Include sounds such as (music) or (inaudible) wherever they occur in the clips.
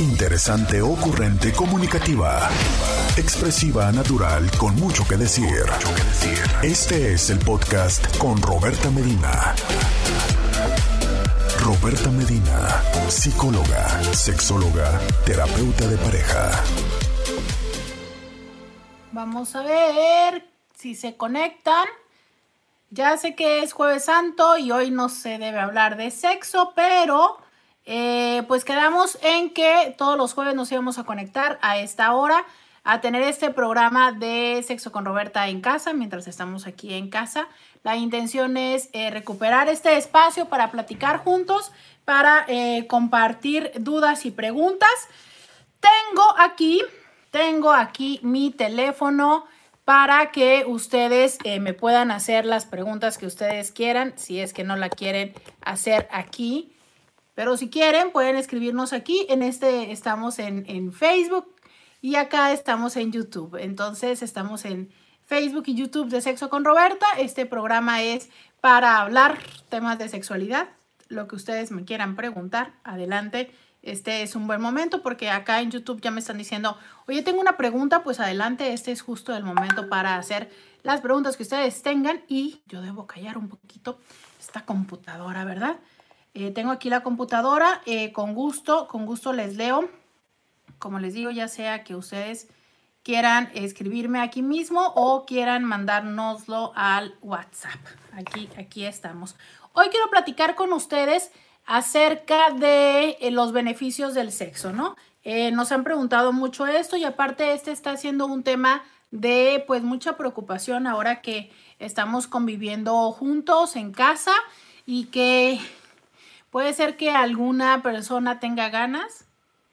Interesante, ocurrente, comunicativa. Expresiva, natural, con mucho que decir. Este es el podcast con Roberta Medina. Roberta Medina, psicóloga, sexóloga, terapeuta de pareja. Vamos a ver si se conectan. Ya sé que es jueves santo y hoy no se debe hablar de sexo, pero eh, pues quedamos en que todos los jueves nos íbamos a conectar a esta hora a tener este programa de Sexo con Roberta en casa, mientras estamos aquí en casa. La intención es eh, recuperar este espacio para platicar juntos, para eh, compartir dudas y preguntas. Tengo aquí, tengo aquí mi teléfono para que ustedes me puedan hacer las preguntas que ustedes quieran, si es que no la quieren hacer aquí. Pero si quieren, pueden escribirnos aquí. En este estamos en, en Facebook y acá estamos en YouTube. Entonces estamos en Facebook y YouTube de Sexo con Roberta. Este programa es para hablar temas de sexualidad. Lo que ustedes me quieran preguntar, adelante este es un buen momento porque acá en YouTube ya me están diciendo, oye, tengo una pregunta, pues adelante, este es justo el momento para hacer las preguntas que ustedes tengan y yo debo callar un poquito esta computadora, ¿verdad? Eh, tengo aquí la computadora, eh, con gusto, con gusto les leo. Como les digo, ya sea que ustedes quieran escribirme aquí mismo o quieran mandárnoslo al WhatsApp. Aquí, aquí estamos. Hoy quiero platicar con ustedes acerca de eh, los beneficios del sexo, ¿no? Nos han preguntado mucho esto y aparte este está siendo un tema de pues mucha preocupación ahora que estamos conviviendo juntos en casa y que puede ser que alguna persona tenga ganas,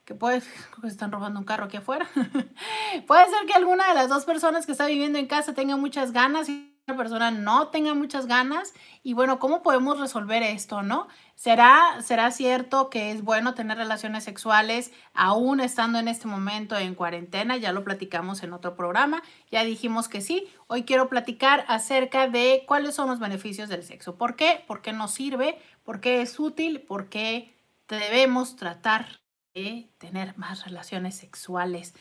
que puede, que están robando un carro aquí afuera, (laughs) puede ser que alguna de las dos personas que está viviendo en casa tenga muchas ganas persona no tenga muchas ganas y bueno, ¿cómo podemos resolver esto, no? ¿Será, ¿Será cierto que es bueno tener relaciones sexuales aún estando en este momento en cuarentena? Ya lo platicamos en otro programa, ya dijimos que sí. Hoy quiero platicar acerca de cuáles son los beneficios del sexo. ¿Por qué? ¿Por qué nos sirve? ¿Por qué es útil? ¿Por qué debemos tratar de tener más relaciones sexuales?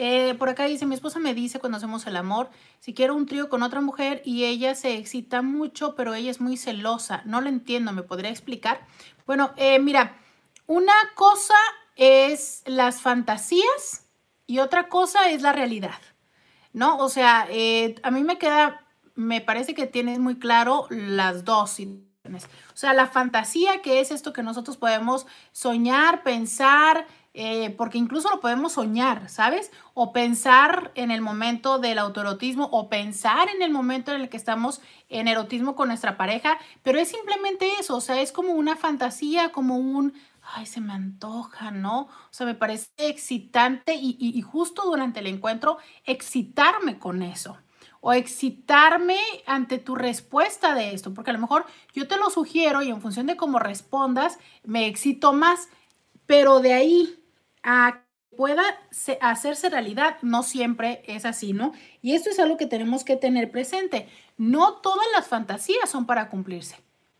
Eh, por acá dice, mi esposa me dice cuando hacemos el amor, si quiero un trío con otra mujer y ella se excita mucho, pero ella es muy celosa. No lo entiendo, ¿me podría explicar? Bueno, eh, mira, una cosa es las fantasías y otra cosa es la realidad, ¿no? O sea, eh, a mí me queda, me parece que tienes muy claro las dos O sea, la fantasía, que es esto que nosotros podemos soñar, pensar, eh, porque incluso lo podemos soñar, ¿sabes? O pensar en el momento del autoerotismo o pensar en el momento en el que estamos en erotismo con nuestra pareja, pero es simplemente eso, o sea, es como una fantasía, como un, ay, se me antoja, ¿no? O sea, me parece excitante y, y justo durante el encuentro excitarme con eso o excitarme ante tu respuesta de esto, porque a lo mejor yo te lo sugiero y en función de cómo respondas, me excito más, pero de ahí a pueda hacerse realidad, no siempre es así, ¿no? Y esto es algo que tenemos que tener presente. No todas las fantasías son para cumplirse.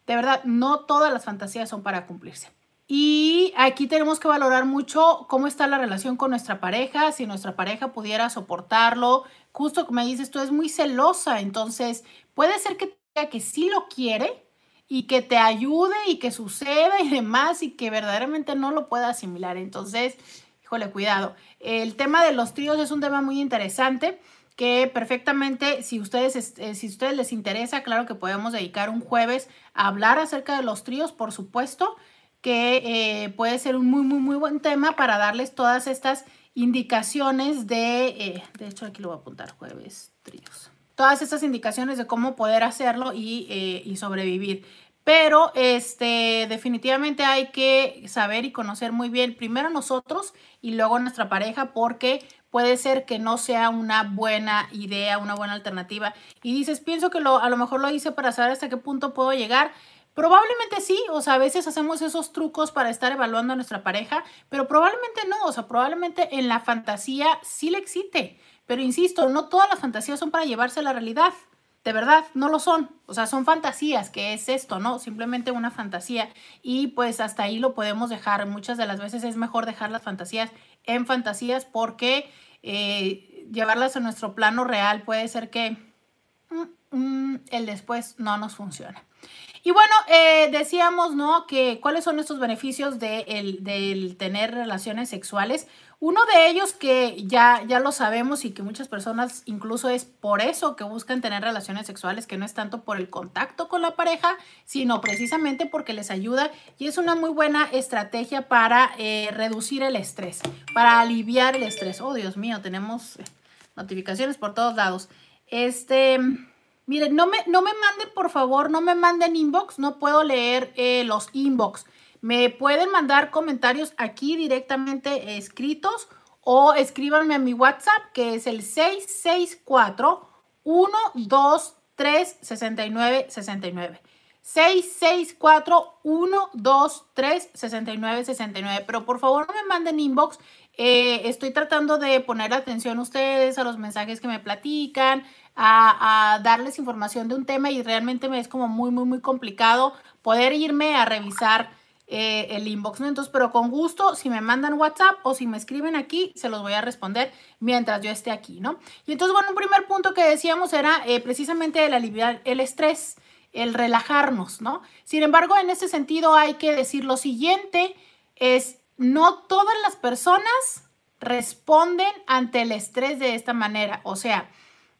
De verdad, no todas las fantasías son para cumplirse. Y aquí tenemos que valorar mucho cómo está la relación con nuestra pareja, si nuestra pareja pudiera soportarlo. Justo como me dices, tú es muy celosa, entonces puede ser que que sí lo quiere y que te ayude y que suceda y demás y que verdaderamente no lo pueda asimilar. Entonces, híjole, cuidado. El tema de los tríos es un tema muy interesante que perfectamente, si ustedes, eh, si ustedes les interesa, claro que podemos dedicar un jueves a hablar acerca de los tríos, por supuesto, que eh, puede ser un muy, muy, muy buen tema para darles todas estas indicaciones de, eh, de hecho aquí lo voy a apuntar, jueves tríos. Todas estas indicaciones de cómo poder hacerlo y, y sobrevivir. Pero este, definitivamente hay que saber y conocer muy bien primero nosotros y luego nuestra pareja porque puede ser que no sea una buena idea, una buena alternativa. Y dices, pienso que lo, a lo mejor lo hice para saber hasta qué punto puedo llegar. Probablemente sí, o sea, a veces hacemos esos trucos para estar evaluando a nuestra pareja, pero probablemente no, o sea, probablemente en la fantasía sí le excite. Pero insisto, no todas las fantasías son para llevarse a la realidad. de verdad, no lo son. O sea, son fantasías, que es esto, ¿no? Simplemente una fantasía. Y pues hasta ahí lo podemos dejar. Muchas de las veces es mejor dejar las fantasías en fantasías porque eh, llevarlas a nuestro plano real puede ser que mm, el después no nos funciona. Y bueno, eh, decíamos, ¿no? Que cuáles son estos beneficios de el, del tener relaciones sexuales. Uno de ellos que ya, ya lo sabemos y que muchas personas incluso es por eso que buscan tener relaciones sexuales, que no es tanto por el contacto con la pareja, sino precisamente porque les ayuda y es una muy buena estrategia para eh, reducir el estrés, para aliviar el estrés. Oh, Dios mío, tenemos notificaciones por todos lados. Este, miren, no me, no me manden, por favor, no me manden inbox, no puedo leer eh, los inbox. Me pueden mandar comentarios aquí directamente escritos o escríbanme a mi WhatsApp que es el 664 123 69 69. 664 123 69 69. Pero por favor no me manden inbox. Eh, estoy tratando de poner atención a ustedes, a los mensajes que me platican, a, darles información de un tema y realmente me es como muy, muy, muy complicado poder irme a revisar eh, el inbox, ¿no? Entonces, pero con gusto, si me mandan WhatsApp o si me escriben aquí, se los voy a responder mientras yo esté aquí, ¿no? Y entonces, bueno, un primer punto que decíamos era eh, precisamente el aliviar el estrés, el relajarnos, ¿no? Sin embargo, en ese sentido hay que decir lo siguiente, es no todas las personas responden ante el estrés de esta manera, o sea,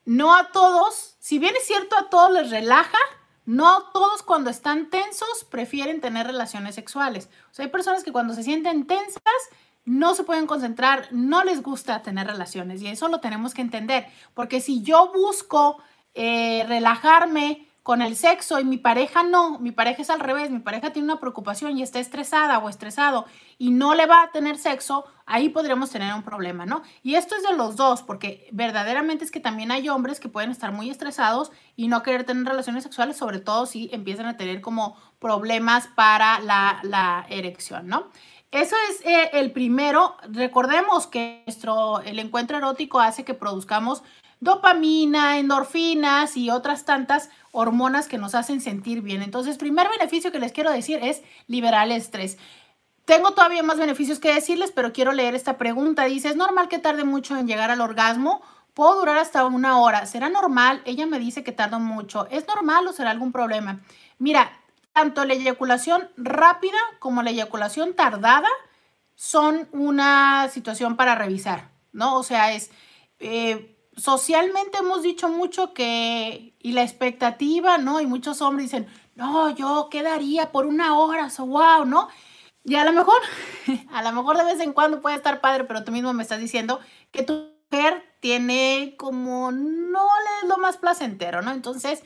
no a todos, si bien es cierto a todos les relaja, no todos cuando están tensos prefieren tener relaciones sexuales. O sea, hay personas que cuando se sienten tensas no se pueden concentrar, no les gusta tener relaciones y eso lo tenemos que entender. Porque si yo busco eh, relajarme, con el sexo y mi pareja no, mi pareja es al revés, mi pareja tiene una preocupación y está estresada o estresado y no le va a tener sexo, ahí podríamos tener un problema, ¿no? Y esto es de los dos, porque verdaderamente es que también hay hombres que pueden estar muy estresados y no querer tener relaciones sexuales, sobre todo si empiezan a tener como problemas para la, erección, ¿no? Eso es eh, el primero. Recordemos que nuestro, el encuentro erótico hace que produzcamos dopamina, endorfinas y otras tantas hormonas que nos hacen sentir bien. Entonces, primer beneficio que les quiero decir es liberar el estrés. Tengo todavía más beneficios que decirles, pero quiero leer esta pregunta. Dice, ¿es normal que tarde mucho en llegar al orgasmo? Puedo durar hasta una hora. ¿Será normal? Ella me dice que tardo mucho. ¿Es normal o será algún problema? Mira, tanto la eyaculación rápida como la eyaculación tardada son una situación para revisar, ¿no? O sea, es... Eh, socialmente hemos dicho mucho que, y la expectativa, ¿no? Y muchos hombres dicen, no, yo quedaría por una hora, so wow, ¿no? Y a lo mejor, (laughs) a lo mejor de vez en cuando puede estar padre, pero tú mismo me estás diciendo que tu mujer tiene como, no le es lo más placentero, ¿no? Entonces,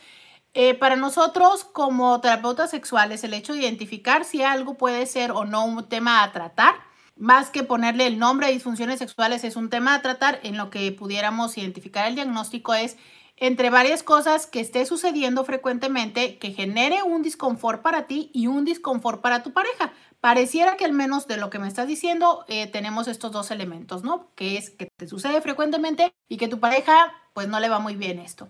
eh, para nosotros como terapeutas sexuales, el hecho de identificar si algo puede ser o no un tema a tratar, más que ponerle el nombre a disfunciones sexuales, es un tema a tratar en lo que pudiéramos identificar el diagnóstico es entre varias cosas que esté sucediendo frecuentemente que genere un disconfort para ti y un disconfort para tu pareja. Pareciera que al menos de lo que me estás diciendo eh, tenemos estos dos elementos, ¿no? Que es que te sucede frecuentemente y que tu pareja pues no le va muy bien esto.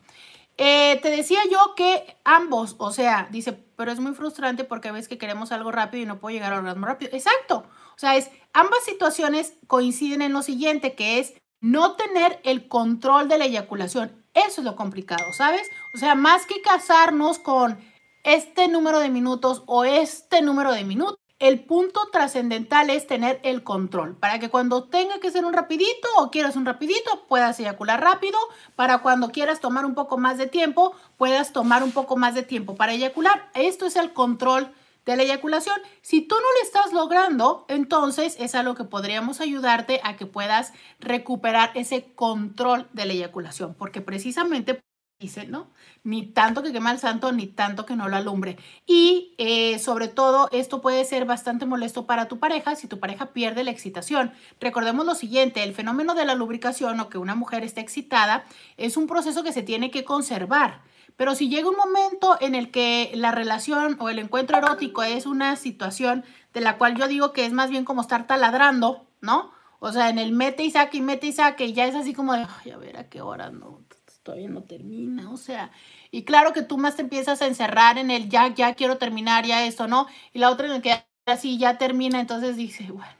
Eh, te decía yo que ambos, o sea, dice, pero es muy frustrante porque ves que queremos algo rápido y no puedo llegar al orgasmo rápido. Exacto. O sea, es, ambas situaciones coinciden en lo siguiente, que es no tener el control de la eyaculación. Eso es lo complicado, ¿sabes? O sea, más que casarnos con este número de minutos o este número de minutos, el punto trascendental es tener el control para que cuando tenga que ser un rapidito o quieras un rapidito puedas eyacular rápido, para cuando quieras tomar un poco más de tiempo puedas tomar un poco más de tiempo para eyacular. Esto es el control de la eyaculación. Si tú no lo estás logrando, entonces es algo que podríamos ayudarte a que puedas recuperar ese control de la eyaculación, porque precisamente dice, ¿no? Ni tanto que quema el santo, ni tanto que no lo alumbre. Y eh, sobre todo, esto puede ser bastante molesto para tu pareja si tu pareja pierde la excitación. Recordemos lo siguiente, el fenómeno de la lubricación o que una mujer esté excitada es un proceso que se tiene que conservar. Pero si llega un momento en el que la relación o el encuentro erótico es una situación de la cual yo digo que es más bien como estar taladrando, ¿no? O sea, en el mete y saque y mete y saque, y ya es así como de, ay, a ver a qué hora no todavía no termina, o sea, y claro que tú más te empiezas a encerrar en el ya, ya quiero terminar, ya esto, ¿no? Y la otra en el que así ya termina, entonces dice, bueno,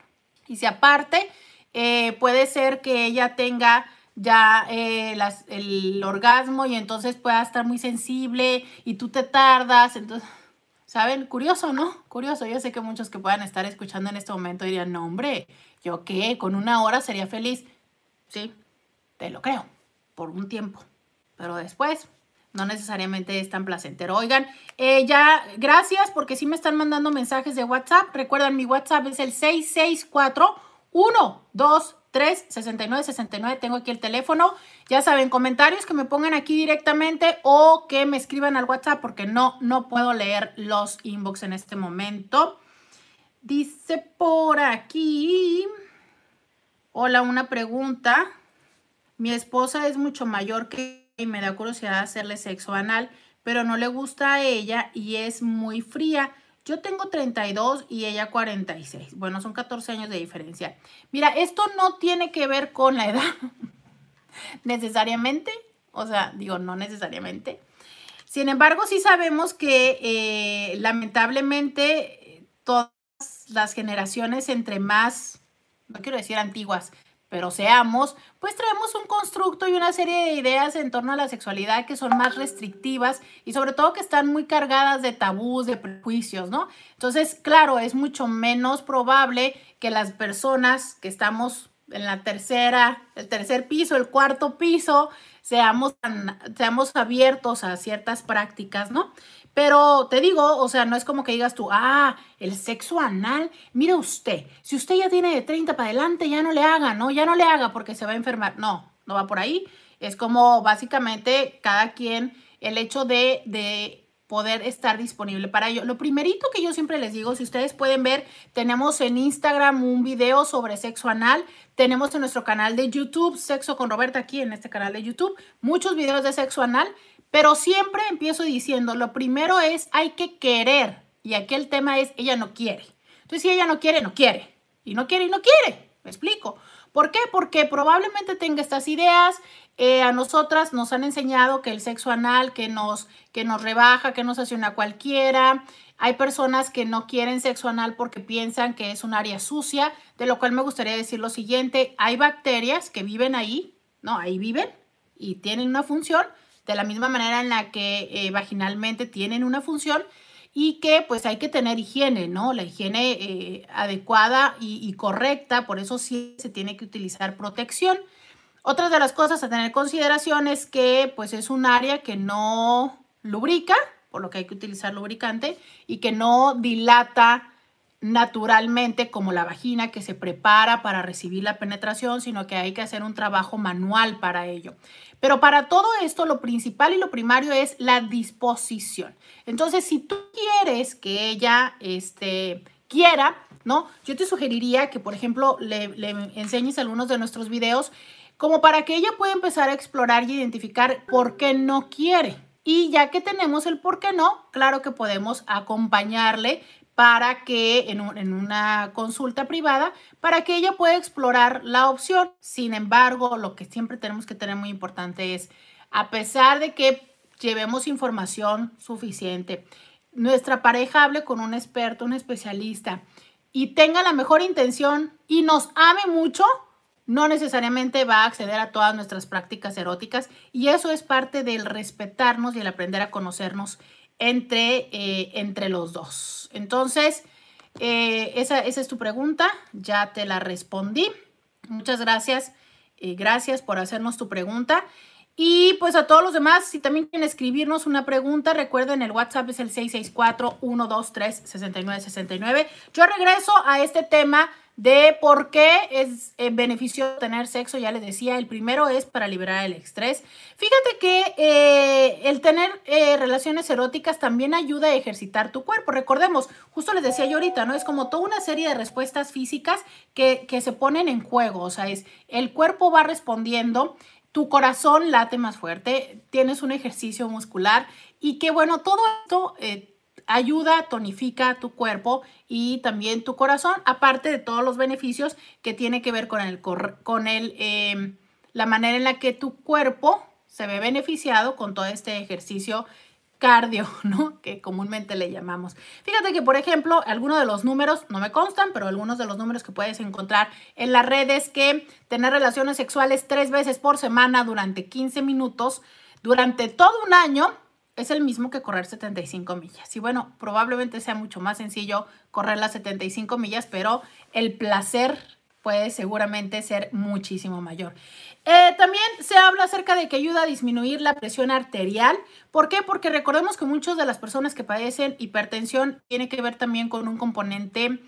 y si aparte, eh, puede ser que ella tenga ya eh, el orgasmo y entonces pueda estar muy sensible y tú te tardas, entonces, ¿saben? Curioso, ¿no? Curioso, yo sé que muchos que puedan estar escuchando en este momento dirían, no, hombre, ¿yo qué? Con una hora sería feliz. Sí, te lo creo, por un tiempo, pero después no necesariamente es tan placentero. Oigan, eh, ya, gracias porque sí me están mandando mensajes de WhatsApp. Recuerden, mi WhatsApp es el 664 123 6969. Tengo aquí el teléfono. Ya saben, comentarios que me pongan aquí directamente o que me escriban al WhatsApp porque no, no puedo leer los inbox en este momento. Dice por aquí. Hola, una pregunta. Mi esposa es mucho mayor que y me da curiosidad hacerle sexo anal, pero no le gusta a ella y es muy fría. Yo tengo 32 y ella 46. Bueno, son 14 años de diferencia. Mira, esto no tiene que ver con la edad (laughs) necesariamente. O sea, digo, no necesariamente. Sin embargo, sí sabemos que eh, lamentablemente todas las generaciones entre más, no quiero decir antiguas, pero seamos, pues traemos un constructo y una serie de ideas en torno a la sexualidad que son más restrictivas y sobre todo que están muy cargadas de tabús, de prejuicios, ¿no? Entonces, claro, es mucho menos probable que las personas que estamos en la tercera, el tercer piso, el cuarto piso, seamos, seamos abiertos a ciertas prácticas, ¿no? Pero te digo, o sea, no es como que digas tú, ah, el sexo anal, mire usted, si usted ya tiene de 30 para adelante, ya no le haga, ¿no? Ya no le haga porque se va a enfermar. No, no va por ahí. Es como básicamente cada quien, el hecho de poder estar disponible para ello. Lo primerito que yo siempre les digo, si ustedes pueden ver, tenemos en Instagram un video sobre sexo anal, tenemos en nuestro canal de YouTube, Sexo con Roberta, aquí en este canal de YouTube, muchos videos de sexo anal. Pero siempre empiezo diciendo, lo primero es, hay que querer. Y aquí el tema es, ella no quiere. Entonces, si ella no quiere, no quiere. Y no quiere y no quiere. Me explico. ¿Por qué? Porque probablemente tenga estas ideas. Eh, a nosotras nos han enseñado que el sexo anal, que nos, que nos rebaja, que nos hace una cualquiera. Hay personas que no quieren sexo anal porque piensan que es un área sucia, de lo cual me gustaría decir lo siguiente. Hay bacterias que viven ahí, ¿no? Ahí viven y tienen una función, de la misma manera en la que eh, vaginalmente tienen una función y que pues hay que tener higiene, ¿no? La higiene eh, adecuada y, correcta, por eso sí se tiene que utilizar protección. Otra de las cosas a tener consideración es que pues es un área que no lubrica, por lo que hay que utilizar lubricante, y que no dilata naturalmente como la vagina que se prepara para recibir la penetración, sino que hay que hacer un trabajo manual para ello. Pero para todo esto, lo principal y lo primario es la disposición. Entonces, si tú quieres que ella este, quiera, ¿no? Yo te sugeriría que, por ejemplo, le enseñes algunos de nuestros videos como para que ella pueda empezar a explorar y identificar por qué no quiere. Y ya que tenemos el por qué no, claro que podemos acompañarle para que en, una consulta privada, para que ella pueda explorar la opción. Sin embargo, lo que siempre tenemos que tener muy importante es, a pesar de que llevemos información suficiente, nuestra pareja hable con un experto, un especialista y tenga la mejor intención y nos ame mucho, no necesariamente va a acceder a todas nuestras prácticas eróticas y eso es parte del respetarnos y el aprender a conocernos entre, eh, entre los dos. Entonces, eh, esa, es tu pregunta, ya te la respondí. Muchas gracias, eh, gracias por hacernos tu pregunta. Y pues a todos los demás, si también quieren escribirnos una pregunta, recuerden, el WhatsApp es el 664-123-6969. Yo regreso a este tema de por qué es eh, beneficioso tener sexo, ya les decía, el primero es para liberar el estrés. Fíjate que eh, el tener eh, relaciones eróticas también ayuda a ejercitar tu cuerpo. Recordemos, justo les decía yo ahorita, ¿no? Es como toda una serie de respuestas físicas que, que se ponen en juego, o sea, es el cuerpo va respondiendo tu corazón late más fuerte, tienes un ejercicio muscular y que bueno, todo esto ayuda, tonifica tu cuerpo y también tu corazón, aparte de todos los beneficios que tiene que ver con, el, con el, em, la manera en la que tu cuerpo se ve beneficiado con todo este ejercicio cardio, (laughs) ¿no? Que comúnmente le llamamos. Fíjate que, por ejemplo, algunos de los números, no me constan, pero algunos de los números que puedes encontrar en las redes que tener relaciones sexuales tres veces por semana durante 15 minutos, durante todo un año, es el mismo que correr 75 millas. Y bueno, probablemente sea mucho más sencillo correr las 75 millas, pero el placer puede seguramente ser muchísimo mayor. Eh, también se habla acerca de que ayuda a disminuir la presión arterial. ¿Por qué? Porque recordemos que muchas de las personas que padecen hipertensión tiene que ver también con un componente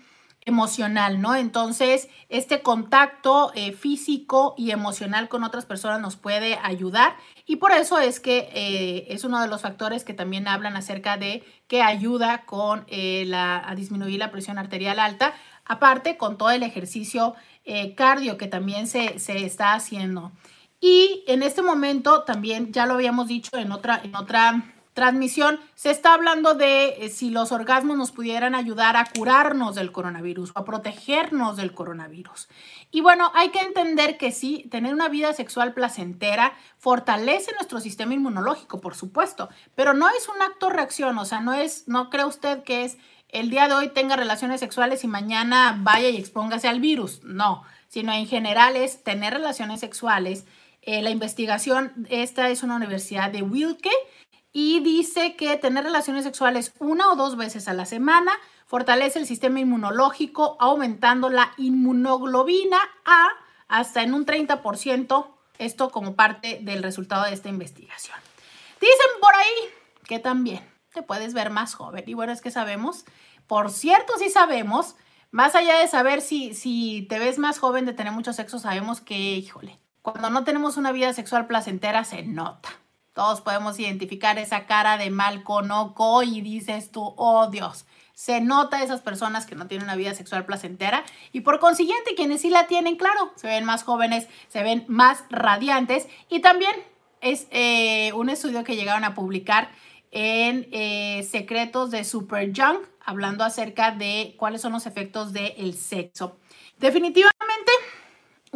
emocional, ¿no? Entonces, este contacto eh, físico y emocional con otras personas nos puede ayudar y por eso es que eh, es uno de los factores que también hablan acerca de que ayuda con la, a disminuir la presión arterial alta, aparte con todo el ejercicio eh, cardio que también se, está haciendo. Y en este momento también, ya lo habíamos dicho en otra, en otra transmisión, se está hablando de eh, si los orgasmos nos pudieran ayudar a curarnos del coronavirus o a protegernos del coronavirus. Y bueno, hay que entender que sí, tener una vida sexual placentera fortalece nuestro sistema inmunológico, por supuesto, pero no es un acto reacción, o sea, no es, no cree usted que es el día de hoy tenga relaciones sexuales y mañana vaya y expóngase al virus. No, sino en general es tener relaciones sexuales. Eh, la investigación, esta es una universidad de Wilke y dice que tener relaciones sexuales una o dos veces a la semana fortalece el sistema inmunológico, aumentando la inmunoglobina A hasta en un 30%, esto como parte del resultado de esta investigación. Dicen por ahí que también te puedes ver más joven. Y bueno, es que sabemos, por cierto, sí sabemos, más allá de saber si, si te ves más joven de tener mucho sexo, sabemos que, híjole, cuando no tenemos una vida sexual placentera se nota. Todos podemos identificar esa cara de mal conoco y dices tú, oh Dios, se nota esas personas que no tienen una vida sexual placentera y por consiguiente quienes sí la tienen, claro, se ven más jóvenes, se ven más radiantes y también es eh, un estudio que llegaron a publicar en eh, Secretos de Super Young, hablando acerca de cuáles son los efectos del sexo. Definitivamente,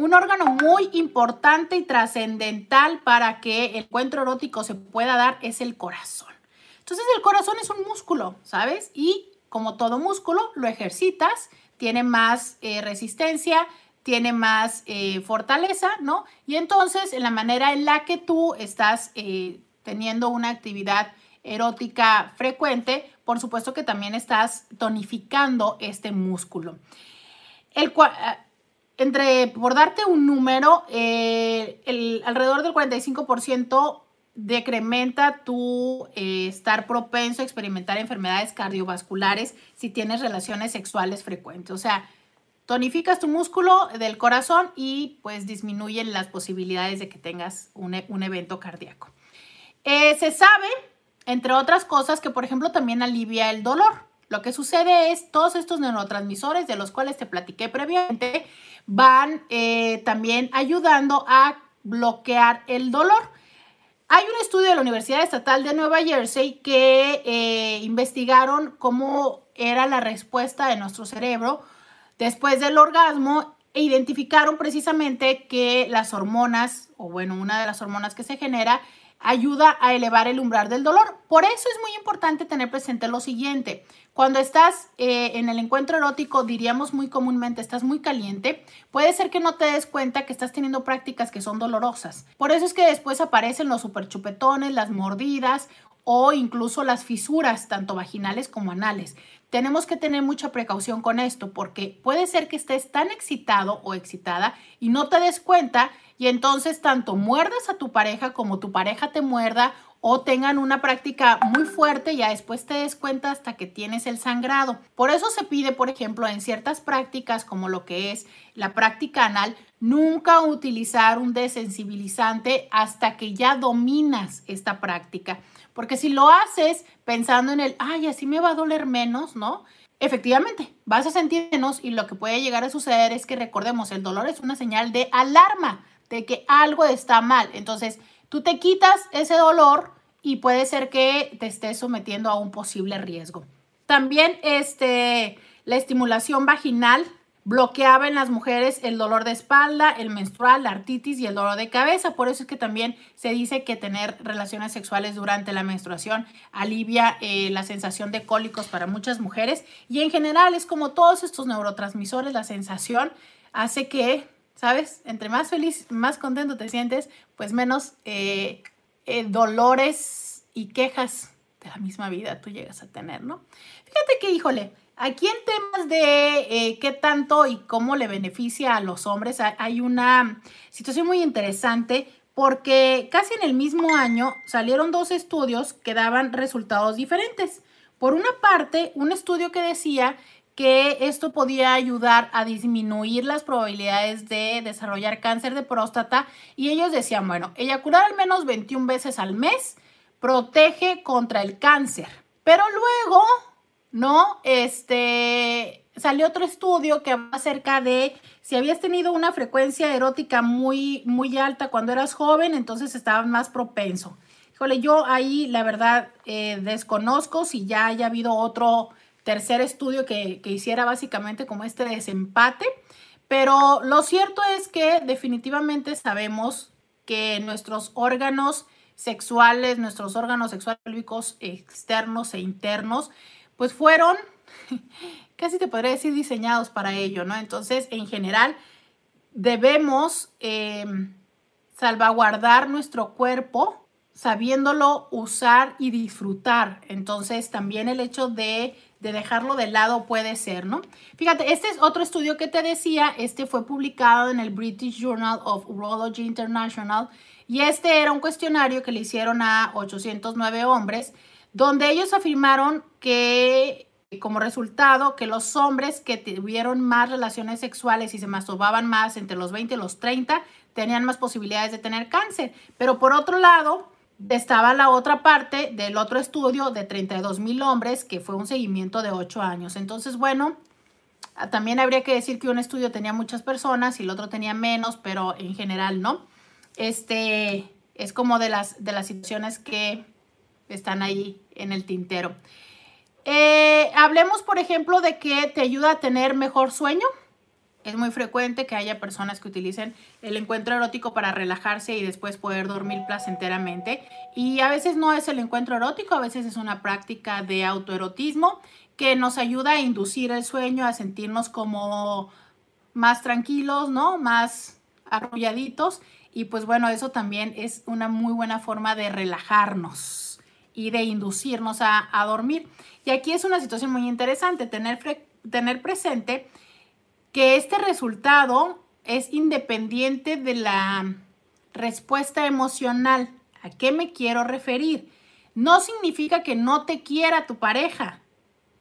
un órgano muy importante y trascendental para que el encuentro erótico se pueda dar es el corazón. Entonces, el corazón es un músculo, ¿sabes? Y como todo músculo, lo ejercitas, tiene más eh, resistencia, tiene más eh, fortaleza, ¿no? Y entonces, en la manera en la que tú estás teniendo una actividad erótica frecuente, por supuesto que también estás tonificando este músculo. El, eh, entre, por darte un número, eh, el, alrededor del 45% decrementa tu eh, estar propenso a experimentar enfermedades cardiovasculares si tienes relaciones sexuales frecuentes. O sea, tonificas tu músculo del corazón y pues disminuyen las posibilidades de que tengas un, un evento cardíaco. se sabe entre otras cosas que, por ejemplo, también alivia el dolor. Lo que sucede es todos estos neurotransmisores de los cuales te platiqué previamente van eh, también ayudando a bloquear el dolor. Hay un estudio de la Universidad Estatal de Nueva Jersey que eh, investigaron cómo era la respuesta de nuestro cerebro después del orgasmo e identificaron precisamente que las hormonas, o bueno, una de las hormonas que se genera ayuda a elevar el umbral del dolor. Por eso es muy importante tener presente lo siguiente. Cuando estás eh, en el encuentro erótico, diríamos muy comúnmente, estás muy caliente, puede ser que no te des cuenta que estás teniendo prácticas que son dolorosas. Por eso es que después aparecen los superchupetones, las mordidas o incluso las fisuras, tanto vaginales como anales. Tenemos que tener mucha precaución con esto porque puede ser que estés tan excitado o excitada y no te des cuenta y entonces tanto muerdas a tu pareja como tu pareja te muerda o tengan una práctica muy fuerte ya después te des cuenta hasta que tienes el sangrado. Por eso se pide, por ejemplo, en ciertas prácticas como lo que es la práctica anal, nunca utilizar un desensibilizante hasta que ya dominas esta práctica. Porque si lo haces pensando en el, ay, así me va a doler menos, ¿no? Efectivamente, vas a sentir menos y lo que puede llegar a suceder es que recordemos, el dolor es una señal de alarma de que algo está mal. Entonces, tú te quitas ese dolor y puede ser que te estés sometiendo a un posible riesgo. También este, la estimulación vaginal bloqueaba en las mujeres el dolor de espalda, el menstrual, la artritis y el dolor de cabeza. Por eso es que también se dice que tener relaciones sexuales durante la menstruación alivia eh, la sensación de cólicos para muchas mujeres. Y en general es como todos estos neurotransmisores, la sensación hace que, ¿sabes? Entre más feliz, más contento te sientes, pues menos eh, eh, dolores y quejas de la misma vida tú llegas a tener, ¿no? Fíjate que, híjole, Aquí en temas de eh, qué tanto y cómo le beneficia a los hombres, hay una situación muy interesante porque casi en el mismo año salieron dos estudios que daban resultados diferentes. Por una parte, un estudio que decía que esto podía ayudar a disminuir las probabilidades de desarrollar cáncer de próstata y ellos decían, bueno, eyacular al menos 21 veces al mes protege contra el cáncer. Pero luego ¿no? Este, salió otro estudio que acerca de si habías tenido una frecuencia erótica muy, muy alta cuando eras joven, entonces estabas más propenso. Híjole, yo ahí la verdad eh, desconozco si ya haya habido otro tercer estudio que, hiciera básicamente como este desempate, pero lo cierto es que definitivamente sabemos que nuestros órganos sexuales, nuestros órganos sexuales externos e internos, pues fueron, (laughs) casi te podría decir, diseñados para ello, ¿no? Entonces, en general, debemos em, salvaguardar nuestro cuerpo sabiéndolo usar y disfrutar. Entonces, también el hecho de, de, dejarlo de lado puede ser, ¿no? Fíjate, este es otro estudio que te decía, este fue publicado en el British Journal of Urology International y este era un cuestionario que le hicieron a 809 hombres donde ellos afirmaron que como resultado que los hombres que tuvieron más relaciones sexuales y se masturbaban más entre los 20 y los 30 tenían más posibilidades de tener cáncer. Pero por otro lado, estaba la otra parte del otro estudio de 32 mil hombres, que fue un seguimiento de 8 años. Entonces, bueno, también habría que decir que un estudio tenía muchas personas y el otro tenía menos, pero en general no. Este es como de las, de las situaciones que están ahí en el tintero. Eh, hablemos, por ejemplo, de que te ayuda a tener mejor sueño. Es muy frecuente que haya personas que utilicen el encuentro erótico para relajarse y después poder dormir placenteramente. Y a veces no es el encuentro erótico, a veces es una práctica de autoerotismo que nos ayuda a inducir el sueño, a sentirnos como más tranquilos, ¿no? Más arrulladitos. Y pues bueno, eso también es una muy buena forma de relajarnos y de inducirnos a, dormir. Y aquí es una situación muy interesante, tener, tener presente que este resultado es independiente de la respuesta emocional. ¿A qué me quiero referir? No significa que no te quiera tu pareja,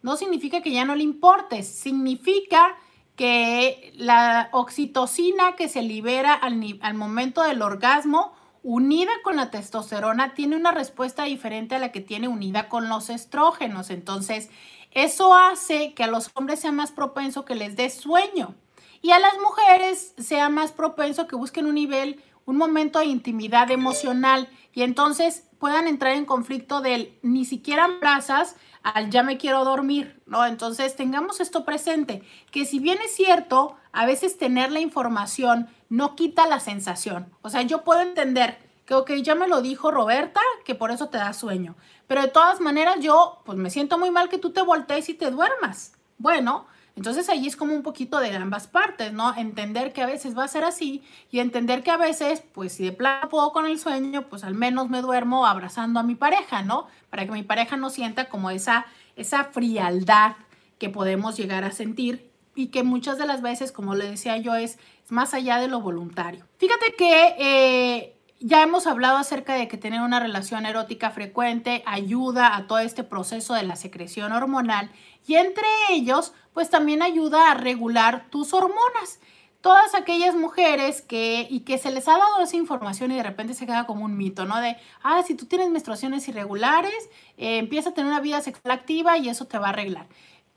no significa que ya no le importes, significa que la oxitocina que se libera al, al momento del orgasmo unida con la testosterona tiene una respuesta diferente a la que tiene unida con los estrógenos. Entonces, eso hace que a los hombres sea más propenso que les dé sueño y a las mujeres sea más propenso que busquen un nivel, un momento de intimidad emocional y entonces puedan entrar en conflicto del ni siquiera abrazas al ya me quiero dormir, ¿no? Entonces tengamos esto presente, que si bien es cierto, a veces tener la información no quita la sensación. O sea, yo puedo entender que, ok, ya me lo dijo Roberta, que por eso te da sueño. Pero de todas maneras, yo, pues me siento muy mal que tú te voltees y te duermas. Bueno, entonces allí es como un poquito de ambas partes, ¿no? Entender que a veces va a ser así y entender que a veces, pues si de plano puedo con el sueño, pues al menos me duermo abrazando a mi pareja, ¿no? Para que mi pareja no sienta como esa, esa frialdad que podemos llegar a sentir y que muchas de las veces, como le decía yo, es más allá de lo voluntario. Fíjate que eh, ya hemos hablado acerca de que tener una relación erótica frecuente ayuda a todo este proceso de la secreción hormonal y entre ellos, pues también ayuda a regular tus hormonas. Todas aquellas mujeres que, y que se les ha dado esa información y de repente se queda como un mito, ¿no? De, ah, si tú tienes menstruaciones irregulares, eh, empieza a tener una vida sexual activa y eso te va a arreglar.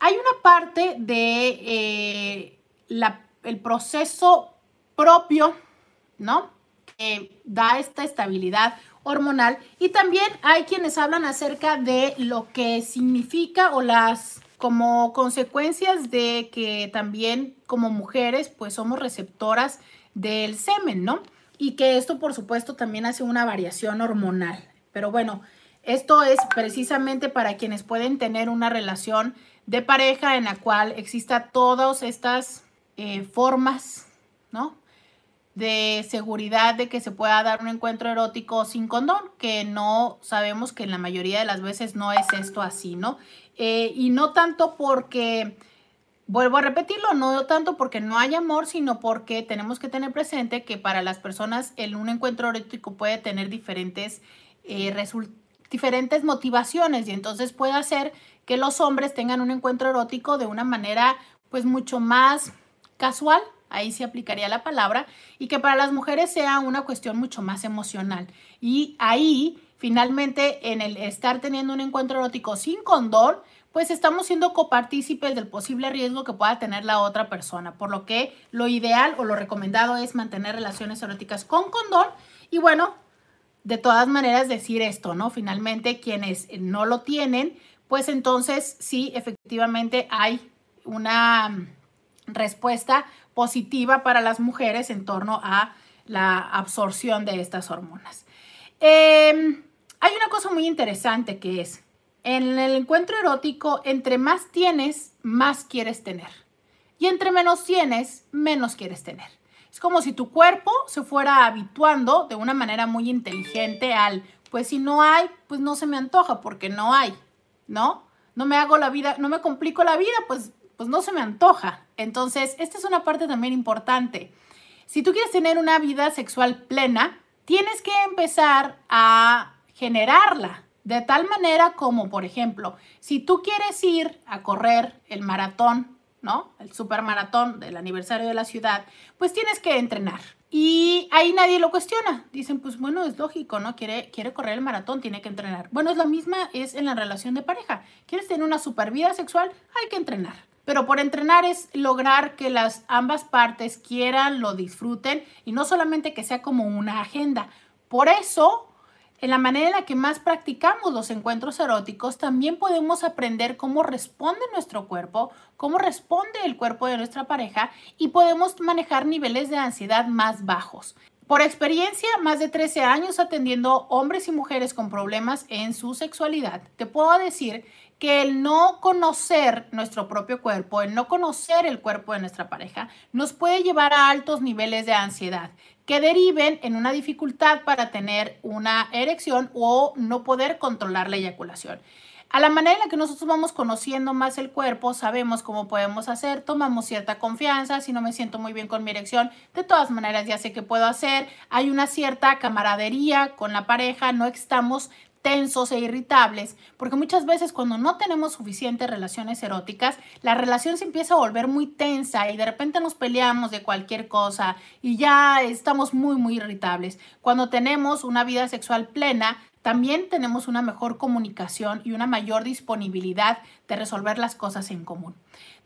Hay una parte de eh, el proceso propio, ¿no? Que da esta estabilidad hormonal. Y también hay quienes hablan acerca de lo que significa o las como consecuencias de que también como mujeres, pues somos receptoras del semen, ¿no? Y que esto, por supuesto, también hace una variación hormonal. Pero bueno, esto es precisamente para quienes pueden tener una relación de pareja en la cual exista todas estas eh, formas, ¿no? De seguridad de que se pueda dar un encuentro erótico sin condón, que no sabemos que en la mayoría de las veces no es esto así, ¿no? Eh, y no tanto porque, vuelvo a repetirlo, no tanto porque no hay amor, sino porque tenemos que tener presente que para las personas el, un encuentro erótico puede tener diferentes eh, diferentes motivaciones y entonces puede hacer que los hombres tengan un encuentro erótico de una manera pues mucho más casual, ahí se aplicaría la palabra, y que para las mujeres sea una cuestión mucho más emocional. Y ahí, finalmente, en el estar teniendo un encuentro erótico sin condón, pues estamos siendo copartícipes del posible riesgo que pueda tener la otra persona, por lo que lo ideal o lo recomendado es mantener relaciones eróticas con condón y bueno, de todas maneras decir esto, ¿no? Finalmente, quienes no lo tienen, pues entonces sí, efectivamente hay una respuesta positiva para las mujeres en torno a la absorción de estas hormonas. Em, hay una cosa muy interesante que es, en el encuentro erótico, entre más tienes, más quieres tener. Y entre menos tienes, menos quieres tener. Es como si tu cuerpo se fuera habituando de una manera muy inteligente al, pues si no hay, pues no se me antoja porque no hay, ¿no? No me hago la vida, no me complico la vida, pues, pues no se me antoja. Entonces, esta es una parte también importante. Si tú quieres tener una vida sexual plena, tienes que empezar a generarla de tal manera como, por ejemplo, si tú quieres ir a correr el maratón ¿no? El supermaratón del aniversario de la ciudad, pues tienes que entrenar. Y ahí nadie lo cuestiona. Dicen, pues bueno, es lógico, ¿no? Quiere, quiere correr el maratón, tiene que entrenar. Bueno, es la misma, es en la relación de pareja. ¿Quieres tener una super vida sexual? Hay que entrenar. Pero por entrenar es lograr que las ambas partes quieran, lo disfruten y no solamente que sea como una agenda. Por eso en la manera en la que más practicamos los encuentros eróticos, también podemos aprender cómo responde nuestro cuerpo, cómo responde el cuerpo de nuestra pareja y podemos manejar niveles de ansiedad más bajos. Por experiencia, más de 13 años atendiendo hombres y mujeres con problemas en su sexualidad, te puedo decir que el no conocer nuestro propio cuerpo, el no conocer el cuerpo de nuestra pareja, nos puede llevar a altos niveles de ansiedad que deriven en una dificultad para tener una erección o no poder controlar la eyaculación. A la manera en la que nosotros vamos conociendo más el cuerpo, sabemos cómo podemos hacer, tomamos cierta confianza, si no me siento muy bien con mi erección, de todas maneras ya sé qué puedo hacer, hay una cierta camaradería con la pareja, no estamos tensos e irritables, porque muchas veces cuando no tenemos suficientes relaciones eróticas, la relación se empieza a volver muy tensa y de repente nos peleamos de cualquier cosa y ya estamos muy, muy irritables. Cuando tenemos una vida sexual plena, también tenemos una mejor comunicación y una mayor disponibilidad de resolver las cosas en común.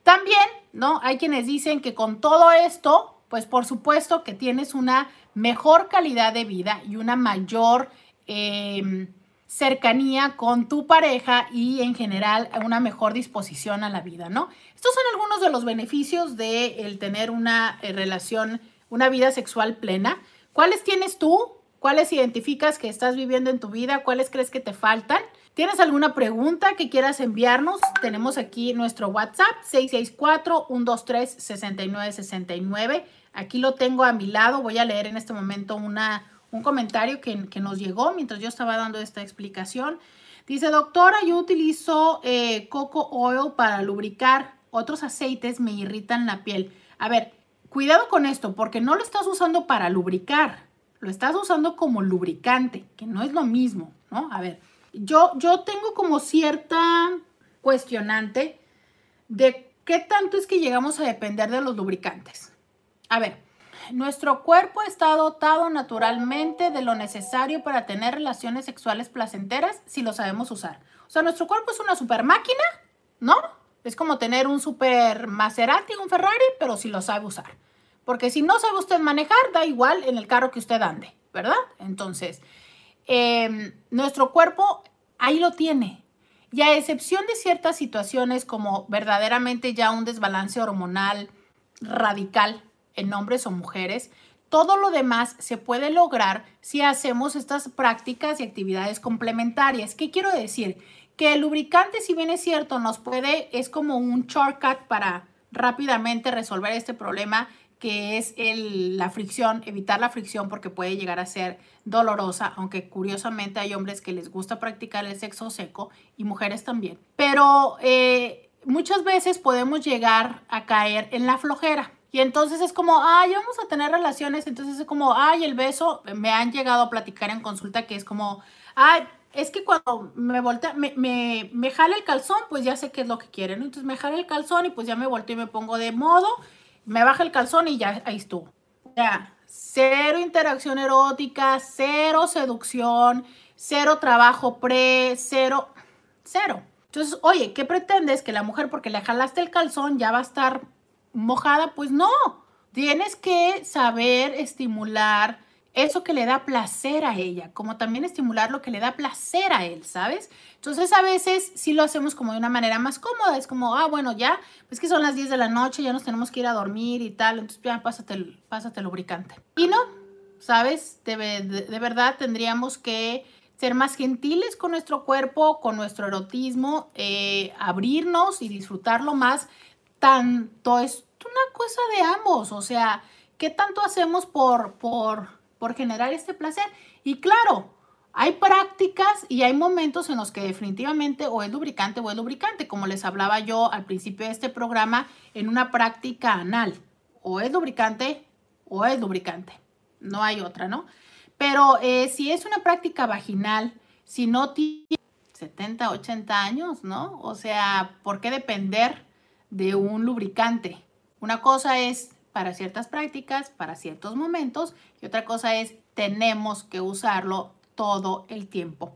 También, ¿no? Hay quienes dicen que con todo esto, pues por supuesto que tienes una mejor calidad de vida y una mayor... Eh, cercanía con tu pareja y en general una mejor disposición a la vida, ¿no? Estos son algunos de los beneficios de el tener una eh, relación, una vida sexual plena. ¿Cuáles tienes tú? ¿Cuáles identificas que estás viviendo en tu vida? ¿Cuáles crees que te faltan? ¿Tienes alguna pregunta que quieras enviarnos? Tenemos aquí nuestro WhatsApp 664-123-6969. Aquí lo tengo a mi lado. Voy a leer en este momento una, un comentario que, nos llegó mientras yo estaba dando esta explicación. Dice, doctora, yo utilizo eh, coco oil para lubricar. Otros aceites me irritan la piel. A ver, cuidado con esto, porque no lo estás usando para lubricar. Lo estás usando como lubricante, que no es lo mismo, ¿no? A ver, yo, yo tengo como cierta cuestionante de qué tanto es que llegamos a depender de los lubricantes. A ver, nuestro cuerpo está dotado naturalmente de lo necesario para tener relaciones sexuales placenteras si lo sabemos usar. O sea, nuestro cuerpo es una super máquina, ¿no? Es como tener un super Maserati, un Ferrari, pero si lo sabe usar. Porque si no sabe usted manejar, da igual en el carro que usted ande, ¿verdad? Entonces, em, nuestro cuerpo ahí lo tiene. Y a excepción de ciertas situaciones como verdaderamente ya un desbalance hormonal, radical en hombres o mujeres. Todo lo demás se puede lograr si hacemos estas prácticas y actividades complementarias. ¿Qué quiero decir? Que el lubricante, si bien es cierto, nos puede, es como un shortcut para rápidamente resolver este problema que es la fricción, evitar la fricción porque puede llegar a ser dolorosa, aunque curiosamente hay hombres que les gusta practicar el sexo seco y mujeres también. Pero eh, muchas veces podemos llegar a caer en la flojera. Y entonces es como, ay, vamos a tener relaciones. Entonces es como, ay, el beso. Me han llegado a platicar en consulta que es como, ay, es que cuando me voltea, me, me, me jala el calzón, pues ya sé qué es lo que quieren. Entonces me jala el calzón y pues ya me volteo y me pongo de modo me baja el calzón y ya ahí estuvo. Ya, cero interacción erótica, cero seducción, cero trabajo pre, cero, cero. Entonces, oye, ¿qué pretendes? Que la mujer, porque le jalaste el calzón, ya va a estar mojada. Pues no, tienes que saber estimular eso que le da placer a ella, como también estimular lo que le da placer a él, ¿sabes? Entonces a veces sí lo hacemos como de una manera más cómoda, es como, ah, bueno, ya, pues que son las 10 de la noche, ya nos tenemos que ir a dormir y tal, entonces ya pásate, pásate lubricante. Y no, ¿sabes? De, de verdad tendríamos que ser más gentiles con nuestro cuerpo, con nuestro erotismo, eh, abrirnos y disfrutarlo más. Tanto es una cosa de ambos, o sea, ¿qué tanto hacemos por, por por generar este placer. Y claro, hay prácticas y hay momentos en los que definitivamente o es lubricante o es lubricante, como les hablaba yo al principio de este programa, en una práctica anal. O es lubricante o es lubricante. No hay otra, ¿no? Pero eh, si es una práctica vaginal, si no tiene 70, 80 años, ¿no? O sea, ¿por qué depender de un lubricante? Una cosa es para ciertas prácticas, para ciertos momentos, y otra cosa es tenemos que usarlo todo el tiempo.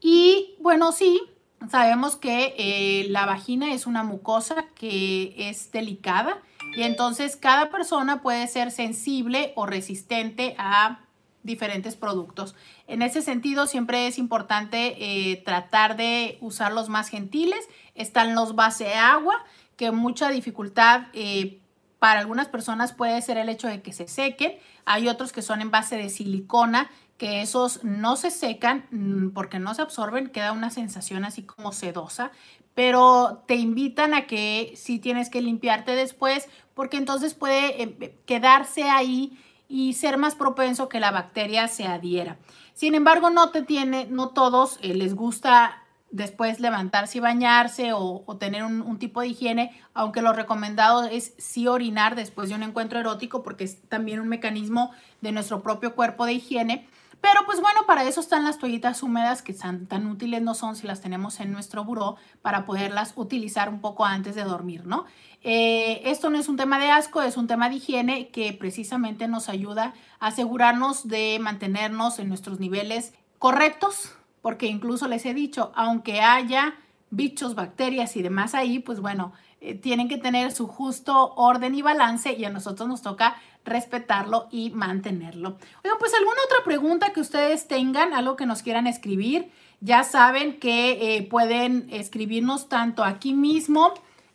Y bueno, sí, sabemos que eh, la vagina es una mucosa que es delicada y entonces cada persona puede ser sensible o resistente a diferentes productos. En ese sentido, siempre es importante eh, tratar de usar los más gentiles. Están los base agua, que mucha dificultad eh, para algunas personas puede ser el hecho de que se sequen. Hay otros que son en base de silicona, que esos no se secan mm, porque no se absorben, queda una sensación así como sedosa, pero te invitan a que si tienes que limpiarte después, porque entonces puede eh, quedarse ahí y ser más propenso que la bacteria se adhiera. Sin embargo, no te tiene, no todos eh, les gusta después levantarse y bañarse o, tener un, tipo de higiene, aunque lo recomendado es sí orinar después de un encuentro erótico porque es también un mecanismo de nuestro propio cuerpo de higiene. Pero pues bueno, para eso están las toallitas húmedas que tan, tan útiles no son si las tenemos en nuestro buró para poderlas utilizar un poco antes de dormir, ¿no? Eh, esto no es un tema de asco, es un tema de higiene que precisamente nos ayuda a asegurarnos de mantenernos en nuestros niveles correctos porque incluso les he dicho, aunque haya bichos, bacterias y demás ahí, pues bueno, eh, tienen que tener su justo orden y balance y a nosotros nos toca respetarlo y mantenerlo. Oigan, pues alguna otra pregunta que ustedes tengan, algo que nos quieran escribir, ya saben que eh, pueden escribirnos tanto aquí mismo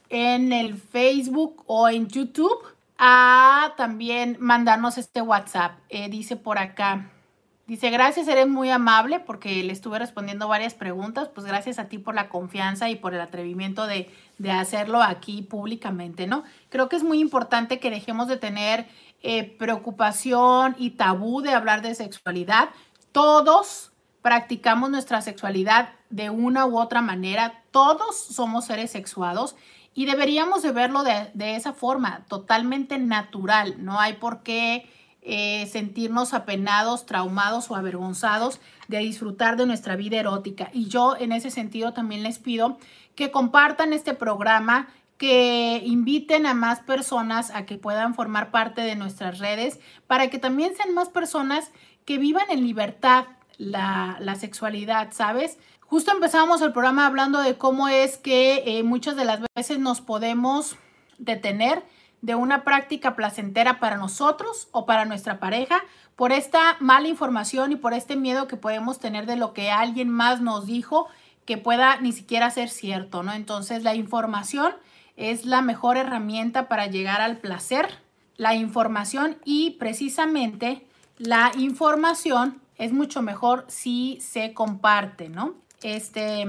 en el Facebook o en YouTube, a también mandarnos este WhatsApp. Eh, dice por acá, Dice, gracias, eres muy amable porque le estuve respondiendo varias preguntas. Pues gracias a ti por la confianza y por el atrevimiento de, hacerlo aquí públicamente, ¿no? Creo que es muy importante que dejemos de tener eh, preocupación y tabú de hablar de sexualidad. Todos practicamos nuestra sexualidad de una u otra manera. Todos somos seres sexuados y deberíamos de verlo de, de esa forma, totalmente natural. No hay por qué eh, sentirnos apenados, traumados o avergonzados de disfrutar de nuestra vida erótica. Y yo en ese sentido también les pido que compartan este programa, que inviten a más personas a que puedan formar parte de nuestras redes, para que también sean más personas que vivan en libertad la, sexualidad, ¿sabes? Justo empezamos el programa hablando de cómo es que eh, muchas de las veces nos podemos detener de una práctica placentera para nosotros o para nuestra pareja por esta mala información y por este miedo que podemos tener de lo que alguien más nos dijo que pueda ni siquiera ser cierto, ¿no? Entonces la información es la mejor herramienta para llegar al placer, la información y precisamente la información es mucho mejor si se comparte, ¿no? Este,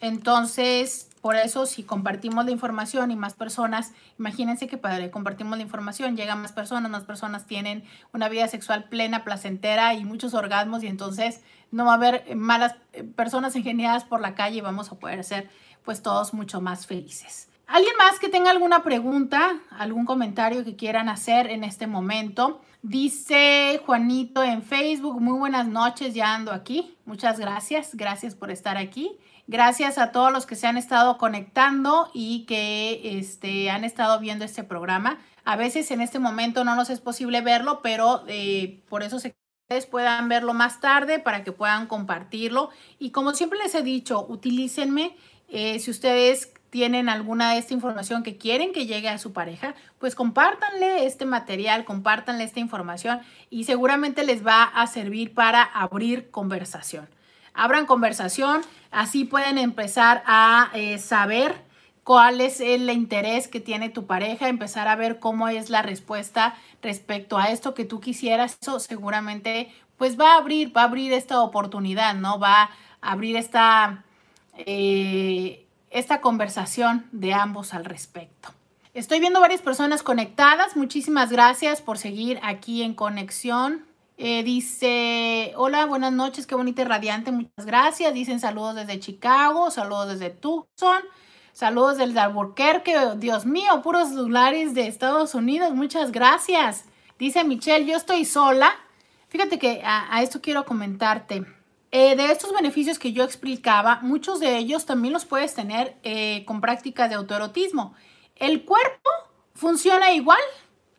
entonces, por eso si compartimos la información y más personas, imagínense que padre, compartimos la información, llegan más personas, más personas tienen una vida sexual plena, placentera y muchos orgasmos y entonces no va a haber malas eh, personas ingeniadas por la calle y vamos a poder ser pues todos mucho más felices. ¿Alguien más que tenga alguna pregunta, algún comentario que quieran hacer en este momento? Dice Juanito en Facebook, muy buenas noches, ya ando aquí. Muchas gracias, gracias por estar aquí. Gracias a todos los que se han estado conectando y que este, han estado viendo este programa. A veces en este momento no nos es posible verlo, pero eh, por eso se ustedes puedan verlo más tarde para que puedan compartirlo. Y como siempre les he dicho, utilícenme eh, si ustedes tienen alguna de esta información que quieren que llegue a su pareja, pues compártanle este material, compártanle esta información y seguramente les va a servir para abrir conversación. Abran conversación, así pueden empezar a eh, saber cuál es el interés que tiene tu pareja, empezar a ver cómo es la respuesta respecto a esto que tú quisieras. Eso seguramente pues va a abrir, va a abrir esta oportunidad, ¿no? Va a abrir esta... Eh, esta conversación de ambos al respecto. Estoy viendo varias personas conectadas. Muchísimas gracias por seguir aquí en conexión. Eh, dice, hola, buenas noches, qué bonita y radiante, muchas gracias. Dicen saludos desde Chicago, saludos desde Tucson, saludos del Albuquerque, Dios mío, puros celulares de Estados Unidos, muchas gracias. Dice Michelle, yo estoy sola. Fíjate que a esto quiero comentarte. Eh, de estos beneficios que yo explicaba, muchos de ellos también los puedes tener eh, con prácticas de autoerotismo. El cuerpo funciona igual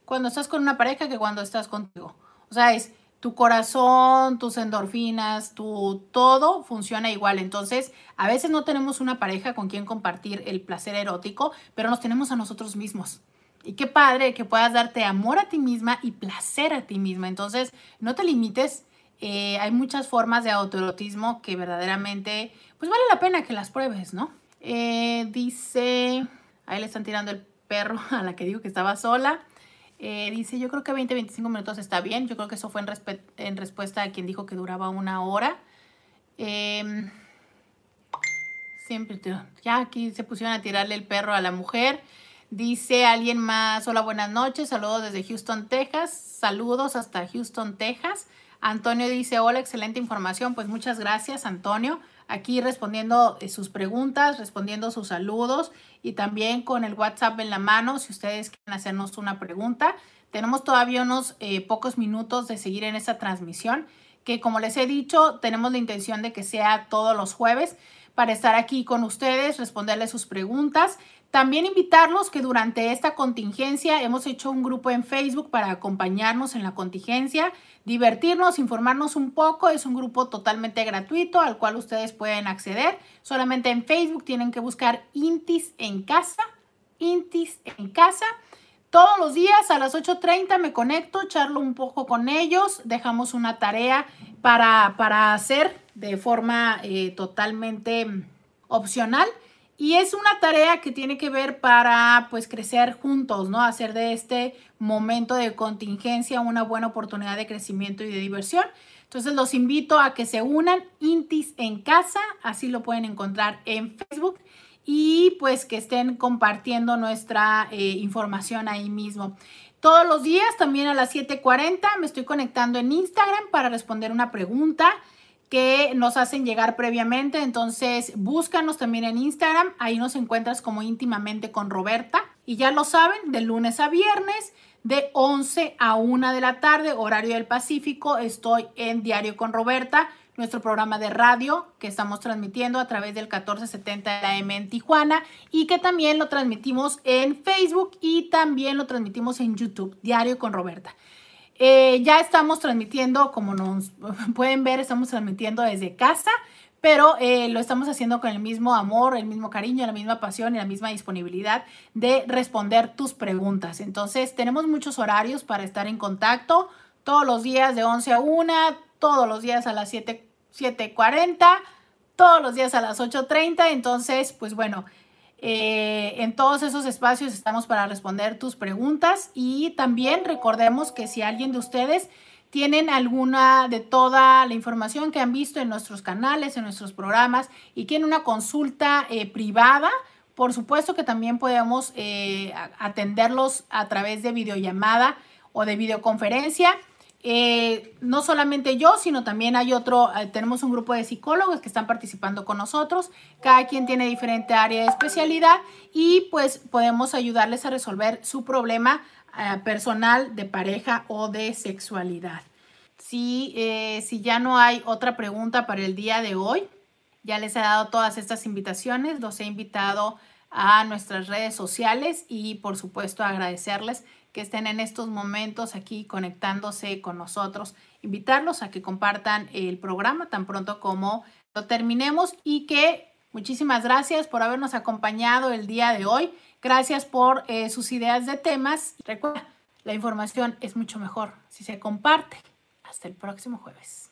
cuando estás con una pareja que cuando estás contigo. O sea, es tu corazón, tus endorfinas, tu todo funciona igual. Entonces, a veces no tenemos una pareja con quien compartir el placer erótico, pero nos tenemos a nosotros mismos. Y qué padre que puedas darte amor a ti misma y placer a ti misma. Entonces, no te limites eh, hay muchas formas de autoerotismo que verdaderamente, pues vale la pena que las pruebes, ¿no? Eh, dice, ahí le están tirando el perro (laughs) a la que dijo que estaba sola. Eh, dice, yo creo que 20-25 minutos está bien. Yo creo que eso fue en, en, respuesta a quien dijo que duraba una hora. Em, siempre, ya aquí se pusieron a tirarle el perro a la mujer. Dice alguien más, hola, buenas noches, saludos desde Houston, Texas. Saludos hasta Houston, Texas. Antonio dice, hola, excelente información. Pues muchas gracias, Antonio. Aquí respondiendo eh, sus preguntas, respondiendo sus saludos y también con el WhatsApp en la mano si ustedes quieren hacernos una pregunta. Tenemos todavía unos eh, pocos minutos de seguir en esta transmisión que como les he dicho, tenemos la intención de que sea todos los jueves para estar aquí con ustedes, responderles sus preguntas también invitarlos que durante esta contingencia hemos hecho un grupo en Facebook para acompañarnos en la contingencia, divertirnos, informarnos un poco. Es un grupo totalmente gratuito al cual ustedes pueden acceder. Solamente en Facebook tienen que buscar Intis en casa. Intis en casa. Todos los días a las 8.30 me conecto, charlo un poco con ellos, dejamos una tarea para, para hacer de forma eh, totalmente opcional y es una tarea que tiene que ver para pues crecer juntos, ¿no? Hacer de este momento de contingencia una buena oportunidad de crecimiento y de diversión. Entonces los invito a que se unan Intis en casa, así lo pueden encontrar en Facebook y pues que estén compartiendo nuestra eh, información ahí mismo. Todos los días, también a las 7.40, me estoy conectando en Instagram para responder una pregunta que nos hacen llegar previamente. Entonces, búscanos también en Instagram. Ahí nos encuentras como íntimamente con Roberta. Y ya lo saben, de lunes a viernes, de 11 a 1 de la tarde, horario del Pacífico, estoy en Diario con Roberta, nuestro programa de radio que estamos transmitiendo a través del 1470 de la M en Tijuana y que también lo transmitimos en Facebook y también lo transmitimos en YouTube, Diario con Roberta. Eh, ya estamos transmitiendo, como nos (laughs) pueden ver, estamos transmitiendo desde casa, pero eh, lo estamos haciendo con el mismo amor, el mismo cariño, la misma pasión y la misma disponibilidad de responder tus preguntas. Entonces, tenemos muchos horarios para estar en contacto, todos los días de 11 a 1, todos los días a las 7.40, todos los días a las 8.30. Entonces, pues bueno, Eh, en todos esos espacios estamos para responder tus preguntas y también recordemos que si alguien de ustedes tienen alguna de toda la información que han visto en nuestros canales, en nuestros programas y quieren una consulta eh, privada, por supuesto que también podemos eh, atenderlos a través de videollamada o de videoconferencia. Eh, no solamente yo, sino también hay otro, eh, tenemos un grupo de psicólogos que están participando con nosotros. Cada quien tiene diferente área de especialidad y pues podemos ayudarles a resolver su problema eh, personal de pareja o de sexualidad. Si, si ya no hay otra pregunta para el día de hoy, ya les he dado todas estas invitaciones, los he invitado a nuestras redes sociales y por supuesto agradecerles que estén en estos momentos aquí conectándose con nosotros, invitarlos a que compartan el programa tan pronto como lo terminemos y que muchísimas gracias por habernos acompañado el día de hoy. Gracias por eh, sus ideas de temas. Recuerda, la información es mucho mejor si se comparte. Hasta el próximo jueves.